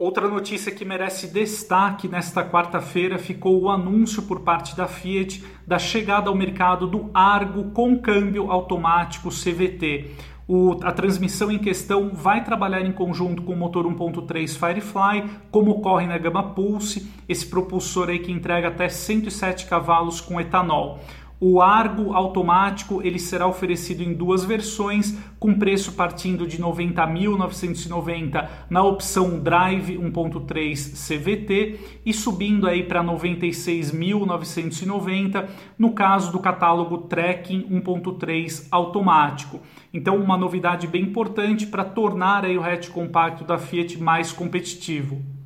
Outra notícia que merece destaque nesta quarta-feira ficou o anúncio por parte da Fiat da chegada ao mercado do Argo com câmbio automático CVT. O, a transmissão em questão vai trabalhar em conjunto com o motor 1.3 Firefly, como ocorre na gama Pulse, esse propulsor aí que entrega até 107 cavalos com etanol. O Argo automático ele será oferecido em duas versões, com preço partindo de 90.990 na opção Drive 1.3 CVT e subindo aí para 96.990 no caso do catálogo Trekking 1.3 automático. Então, uma novidade bem importante para tornar aí o hatch compacto da Fiat mais competitivo.